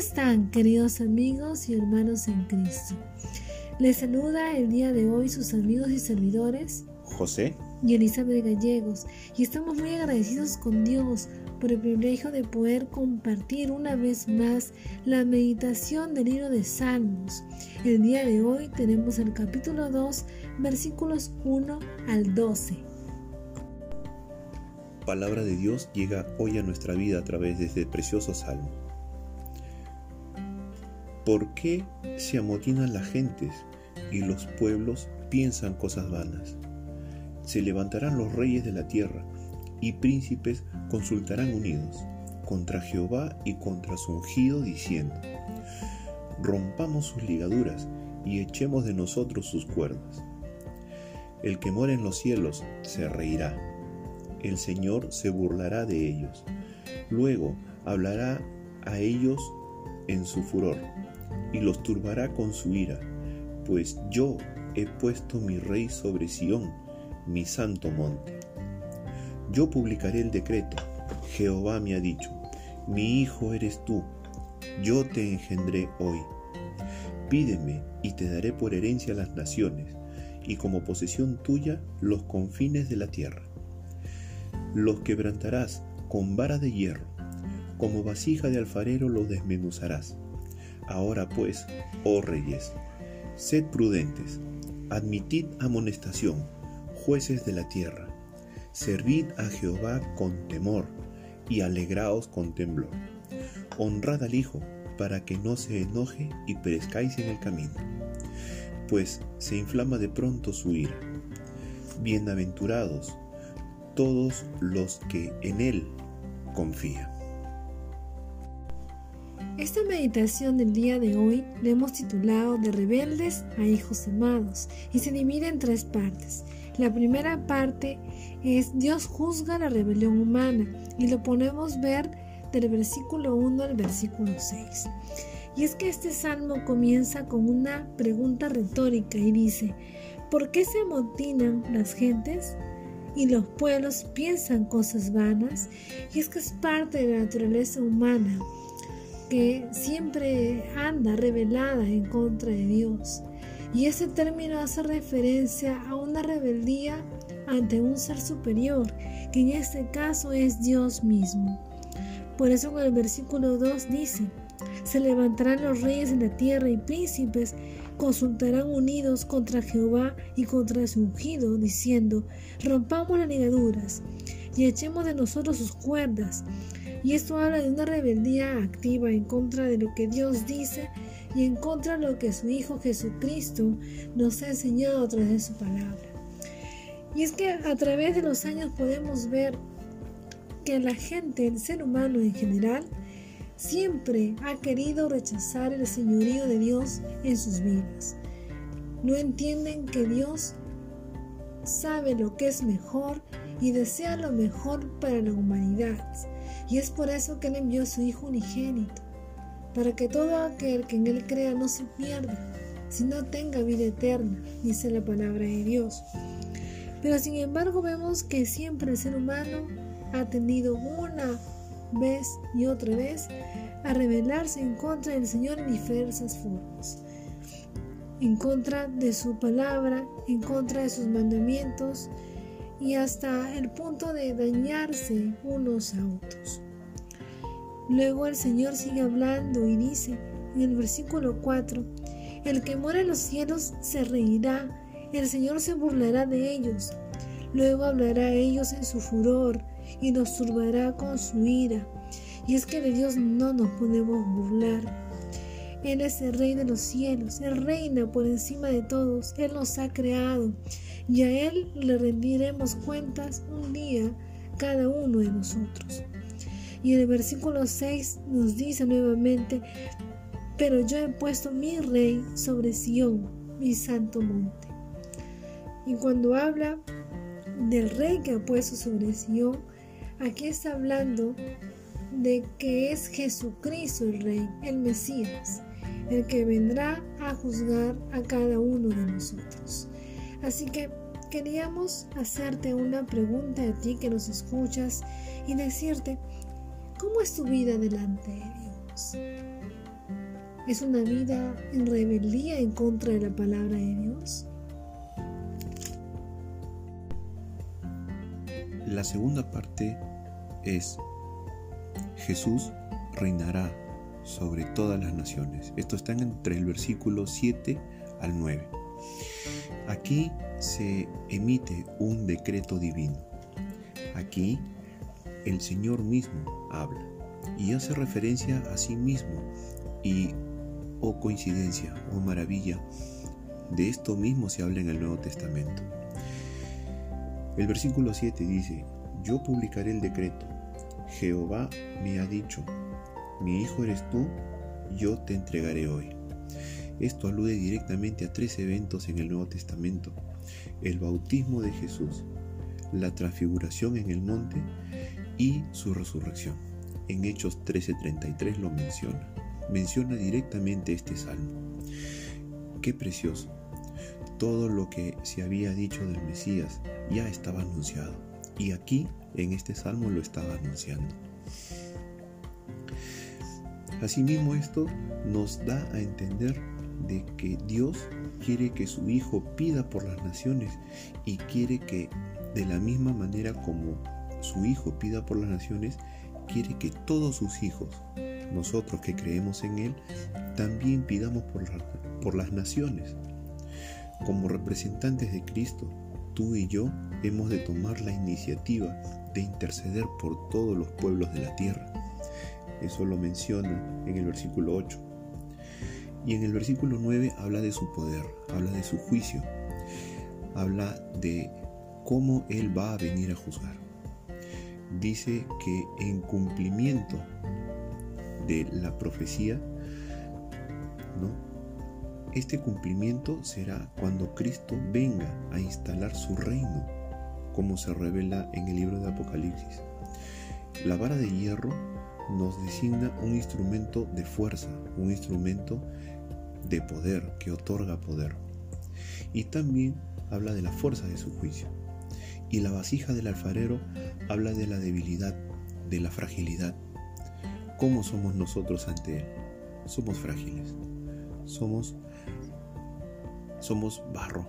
están, queridos amigos y hermanos en Cristo? Les saluda el día de hoy sus amigos y servidores José y Elizabeth Gallegos y estamos muy agradecidos con Dios por el privilegio de poder compartir una vez más la meditación del libro de Salmos. El día de hoy tenemos el capítulo 2, versículos 1 al 12. Palabra de Dios llega hoy a nuestra vida a través de este precioso salmo. ¿Por qué se amotinan las gentes y los pueblos piensan cosas vanas? Se levantarán los reyes de la tierra y príncipes consultarán unidos contra Jehová y contra su ungido, diciendo, rompamos sus ligaduras y echemos de nosotros sus cuerdas. El que mora en los cielos se reirá, el Señor se burlará de ellos, luego hablará a ellos en su furor y los turbará con su ira, pues yo he puesto mi rey sobre Sión, mi santo monte. Yo publicaré el decreto. Jehová me ha dicho, mi hijo eres tú, yo te engendré hoy. Pídeme y te daré por herencia las naciones, y como posesión tuya los confines de la tierra. Los quebrantarás con vara de hierro, como vasija de alfarero los desmenuzarás. Ahora pues, oh reyes, sed prudentes, admitid amonestación, jueces de la tierra Servid a Jehová con temor y alegraos con temblor. Honrad al Hijo para que no se enoje y perezcáis en el camino, pues se inflama de pronto su ira. Bienaventurados todos los que en Él confían. Esta meditación del día de hoy le hemos titulado De rebeldes a hijos amados y se divide en tres partes. La primera parte es Dios juzga la rebelión humana y lo podemos ver del versículo 1 al versículo 6. Y es que este salmo comienza con una pregunta retórica y dice, ¿por qué se amotinan las gentes? y los pueblos piensan cosas vanas, y es que es parte de la naturaleza humana que siempre anda revelada en contra de Dios. Y ese término hace referencia a una rebeldía ante un ser superior, que en este caso es Dios mismo. Por eso en el versículo 2 dice, se levantarán los reyes de la tierra y príncipes consultarán unidos contra Jehová y contra su ungido, diciendo, rompamos las ligaduras y echemos de nosotros sus cuerdas. Y esto habla de una rebeldía activa en contra de lo que Dios dice y en contra de lo que su Hijo Jesucristo nos ha enseñado a través de su palabra. Y es que a través de los años podemos ver que la gente, el ser humano en general, siempre ha querido rechazar el señorío de Dios en sus vidas. No entienden que Dios sabe lo que es mejor y desea lo mejor para la humanidad. Y es por eso que Él envió a su Hijo unigénito para que todo aquel que en Él crea no se pierda, sino tenga vida eterna, dice la palabra de Dios. Pero sin embargo vemos que siempre el ser humano ha tendido una vez y otra vez a rebelarse en contra del Señor en diversas formas. En contra de su palabra, en contra de sus mandamientos y hasta el punto de dañarse unos a otros. Luego el Señor sigue hablando y dice en el versículo 4, el que mora en los cielos se reirá, el Señor se burlará de ellos, luego hablará a ellos en su furor y nos turbará con su ira. Y es que de Dios no nos podemos burlar. Él es el rey de los cielos, Él reina por encima de todos, Él nos ha creado y a Él le rendiremos cuentas un día cada uno de nosotros. Y en el versículo 6 nos dice nuevamente, pero yo he puesto mi rey sobre Sión, mi santo monte. Y cuando habla del rey que ha puesto sobre Sión, aquí está hablando de que es Jesucristo el rey, el Mesías, el que vendrá a juzgar a cada uno de nosotros. Así que queríamos hacerte una pregunta a ti que nos escuchas y decirte, ¿Cómo es tu vida delante de Dios? es una vida en rebeldía en contra de la palabra de Dios? La segunda parte es Jesús reinará sobre todas las naciones. Esto está entre el versículo 7 al 9. Aquí se emite un decreto divino. Aquí el Señor mismo habla y hace referencia a sí mismo y, oh coincidencia, oh maravilla, de esto mismo se habla en el Nuevo Testamento. El versículo 7 dice, yo publicaré el decreto. Jehová me ha dicho, mi hijo eres tú, yo te entregaré hoy. Esto alude directamente a tres eventos en el Nuevo Testamento. El bautismo de Jesús, la transfiguración en el monte y su resurrección. En Hechos 13:33 lo menciona. Menciona directamente este salmo. Qué precioso. Todo lo que se había dicho del Mesías ya estaba anunciado. Y aquí, en este salmo, lo estaba anunciando. Asimismo, esto nos da a entender de que Dios quiere que su Hijo pida por las naciones y quiere que de la misma manera como su Hijo pida por las naciones, quiere que todos sus hijos, nosotros que creemos en Él, también pidamos por, por las naciones. Como representantes de Cristo, tú y yo hemos de tomar la iniciativa de interceder por todos los pueblos de la tierra. Eso lo menciona en el versículo 8. Y en el versículo 9 habla de su poder, habla de su juicio, habla de cómo Él va a venir a juzgar dice que en cumplimiento de la profecía, ¿no? Este cumplimiento será cuando Cristo venga a instalar su reino, como se revela en el libro de Apocalipsis. La vara de hierro nos designa un instrumento de fuerza, un instrumento de poder que otorga poder. Y también habla de la fuerza de su juicio. Y la vasija del alfarero habla de la debilidad, de la fragilidad. ¿Cómo somos nosotros ante Él? Somos frágiles. Somos, somos barro.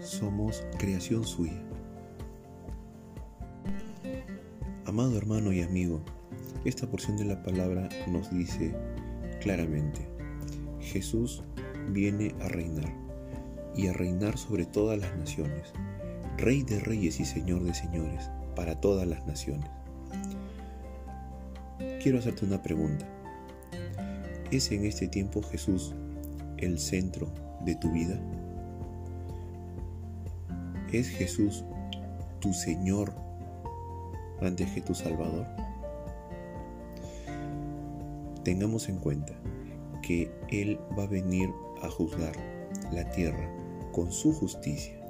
Somos creación suya. Amado hermano y amigo, esta porción de la palabra nos dice claramente, Jesús viene a reinar y a reinar sobre todas las naciones Rey de reyes y Señor de señores, para todas las naciones. Quiero hacerte una pregunta. ¿Es en este tiempo Jesús el centro de tu vida? ¿Es Jesús tu Señor antes que tu Salvador? Tengamos en cuenta que Él va a venir a juzgar la tierra con su justicia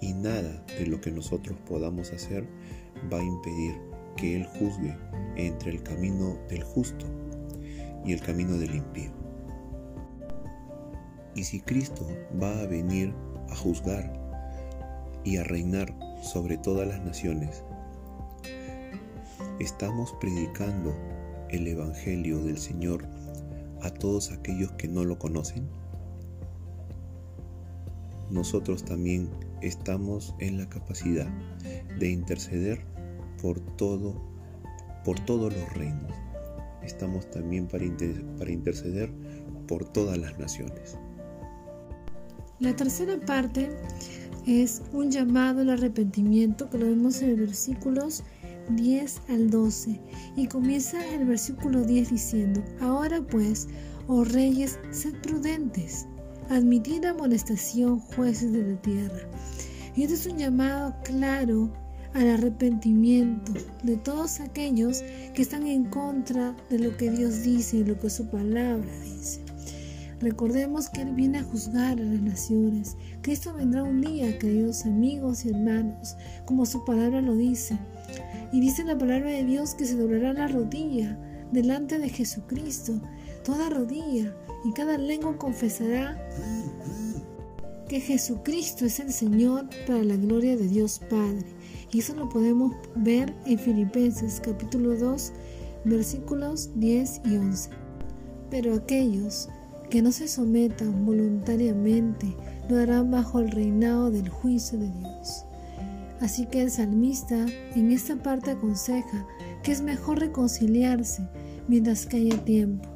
y nada de lo que nosotros podamos hacer va a impedir que Él juzgue entre el camino del justo y el camino del impío. Y si Cristo va a venir a juzgar y a reinar sobre todas las naciones, estamos predicando el Evangelio del Señor a todos aquellos que no lo conocen. Nosotros también estamos en la capacidad de interceder por todo, por todos los reinos. Estamos también para, para interceder por todas las naciones. La tercera parte es un llamado al arrepentimiento que lo vemos en los versículos 10 al 12 y comienza el versículo 10 diciendo, ahora pues, oh reyes, sed prudentes admitir amonestación jueces de la tierra. Y este es un llamado claro al arrepentimiento de todos aquellos que están en contra de lo que Dios dice y lo que su palabra dice. Recordemos que Él viene a juzgar a las naciones. Cristo vendrá un día, queridos amigos y hermanos, como su palabra lo dice. Y dice la palabra de Dios que se doblará la rodilla delante de Jesucristo, toda rodilla, y cada lengua confesará que Jesucristo es el Señor para la gloria de Dios Padre. Y eso lo podemos ver en Filipenses capítulo 2 versículos 10 y 11. Pero aquellos que no se sometan voluntariamente lo harán bajo el reinado del juicio de Dios. Así que el salmista en esta parte aconseja que es mejor reconciliarse mientras que haya tiempo.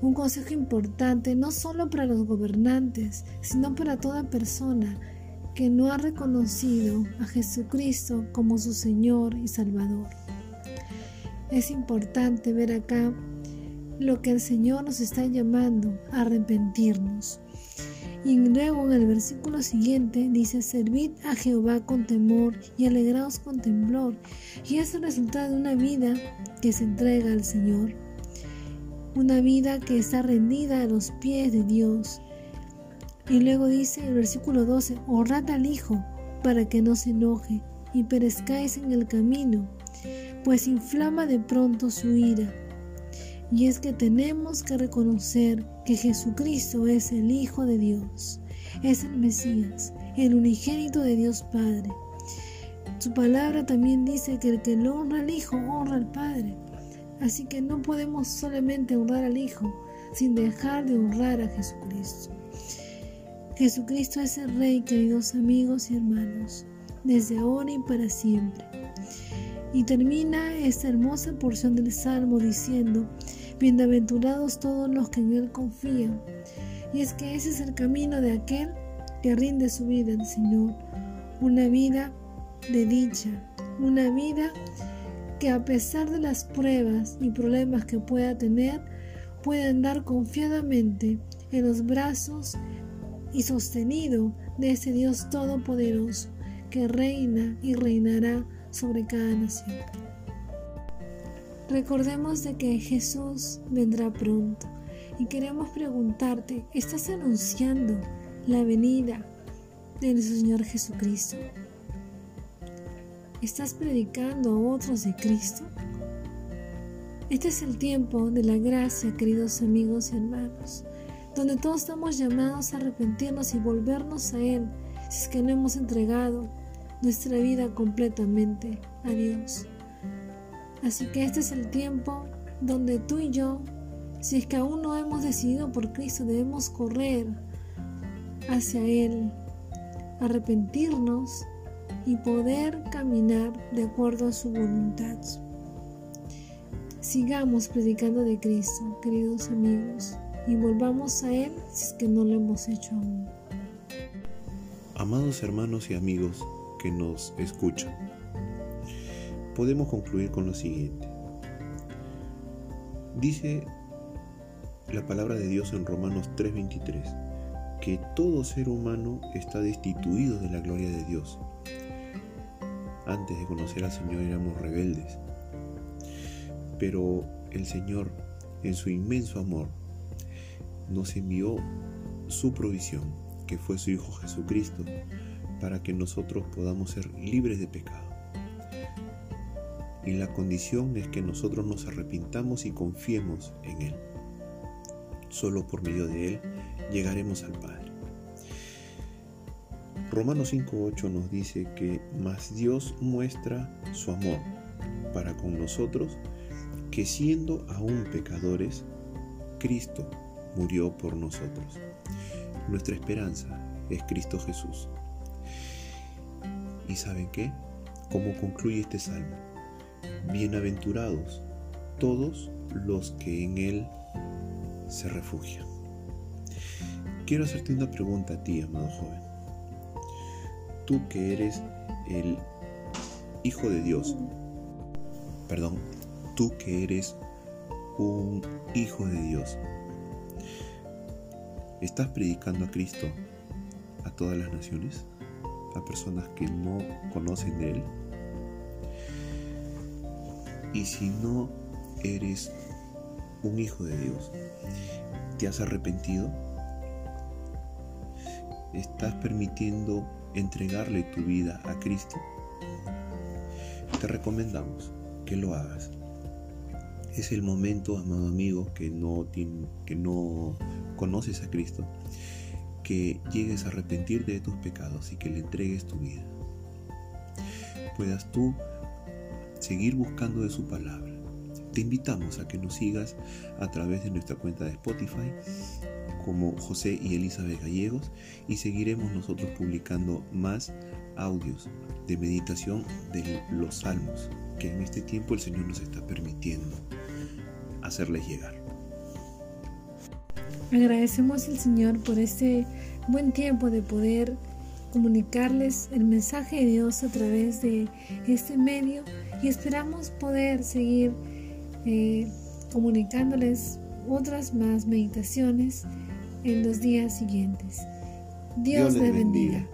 Un consejo importante no solo para los gobernantes, sino para toda persona que no ha reconocido a Jesucristo como su Señor y Salvador. Es importante ver acá lo que el Señor nos está llamando a arrepentirnos. Y luego en el versículo siguiente dice, servid a Jehová con temor y alegraos con temblor. Y es el resultado de una vida que se entrega al Señor. Una vida que está rendida a los pies de Dios. Y luego dice el versículo 12, honrad al Hijo para que no se enoje y perezcáis en el camino, pues inflama de pronto su ira y es que tenemos que reconocer que Jesucristo es el Hijo de Dios, es el Mesías, el unigénito de Dios Padre. Su palabra también dice que el que lo honra al Hijo honra al Padre. Así que no podemos solamente honrar al Hijo sin dejar de honrar a Jesucristo. Jesucristo es el Rey, queridos amigos y hermanos, desde ahora y para siempre. Y termina esta hermosa porción del Salmo diciendo, Bienaventurados todos los que en Él confían. Y es que ese es el camino de aquel que rinde su vida al Señor. Una vida de dicha, una vida que a pesar de las pruebas y problemas que pueda tener, puede andar confiadamente en los brazos y sostenido de ese Dios todopoderoso que reina y reinará sobre cada nación. Recordemos de que Jesús vendrá pronto y queremos preguntarte, ¿estás anunciando la venida de nuestro Señor Jesucristo? ¿Estás predicando a otros de Cristo? Este es el tiempo de la gracia, queridos amigos y hermanos, donde todos estamos llamados a arrepentirnos y volvernos a Él si es que no hemos entregado nuestra vida completamente a Dios. Así que este es el tiempo donde tú y yo, si es que aún no hemos decidido por Cristo, debemos correr hacia Él, arrepentirnos y poder caminar de acuerdo a su voluntad. Sigamos predicando de Cristo, queridos amigos, y volvamos a Él si es que no lo hemos hecho aún. Amados hermanos y amigos que nos escuchan, podemos concluir con lo siguiente. Dice la palabra de Dios en Romanos 3:23 que todo ser humano está destituido de la gloria de Dios. Antes de conocer al Señor éramos rebeldes, pero el Señor, en su inmenso amor, nos envió su provisión, que fue su Hijo Jesucristo, para que nosotros podamos ser libres de pecado. Y la condición es que nosotros nos arrepintamos y confiemos en Él. Solo por medio de Él llegaremos al Padre. Romanos 5.8 nos dice que más Dios muestra su amor para con nosotros, que siendo aún pecadores, Cristo murió por nosotros. Nuestra esperanza es Cristo Jesús. ¿Y saben qué? ¿Cómo concluye este salmo? Bienaventurados todos los que en Él se refugian. Quiero hacerte una pregunta a ti, amado joven. Tú que eres el Hijo de Dios, perdón, tú que eres un Hijo de Dios, ¿estás predicando a Cristo a todas las naciones? ¿A personas que no conocen de Él? Y si no eres un hijo de Dios, ¿te has arrepentido? ¿Estás permitiendo entregarle tu vida a Cristo? Te recomendamos que lo hagas. Es el momento, amado amigo, que no, que no conoces a Cristo, que llegues a arrepentirte de tus pecados y que le entregues tu vida. Puedas tú seguir buscando de su palabra, Te invitamos a que nos sigas a través de nuestra cuenta de Spotify como José y Elizabeth Gallegos y seguiremos nosotros publicando más audios de meditación de los salmos que en este tiempo el Señor nos está permitiendo hacerles llegar. Agradecemos al Señor por este buen tiempo de poder comunicarles el mensaje de Dios a través de este medio y esperamos poder seguir eh, comunicándoles otras más meditaciones en los días siguientes. Dios, les bendiga.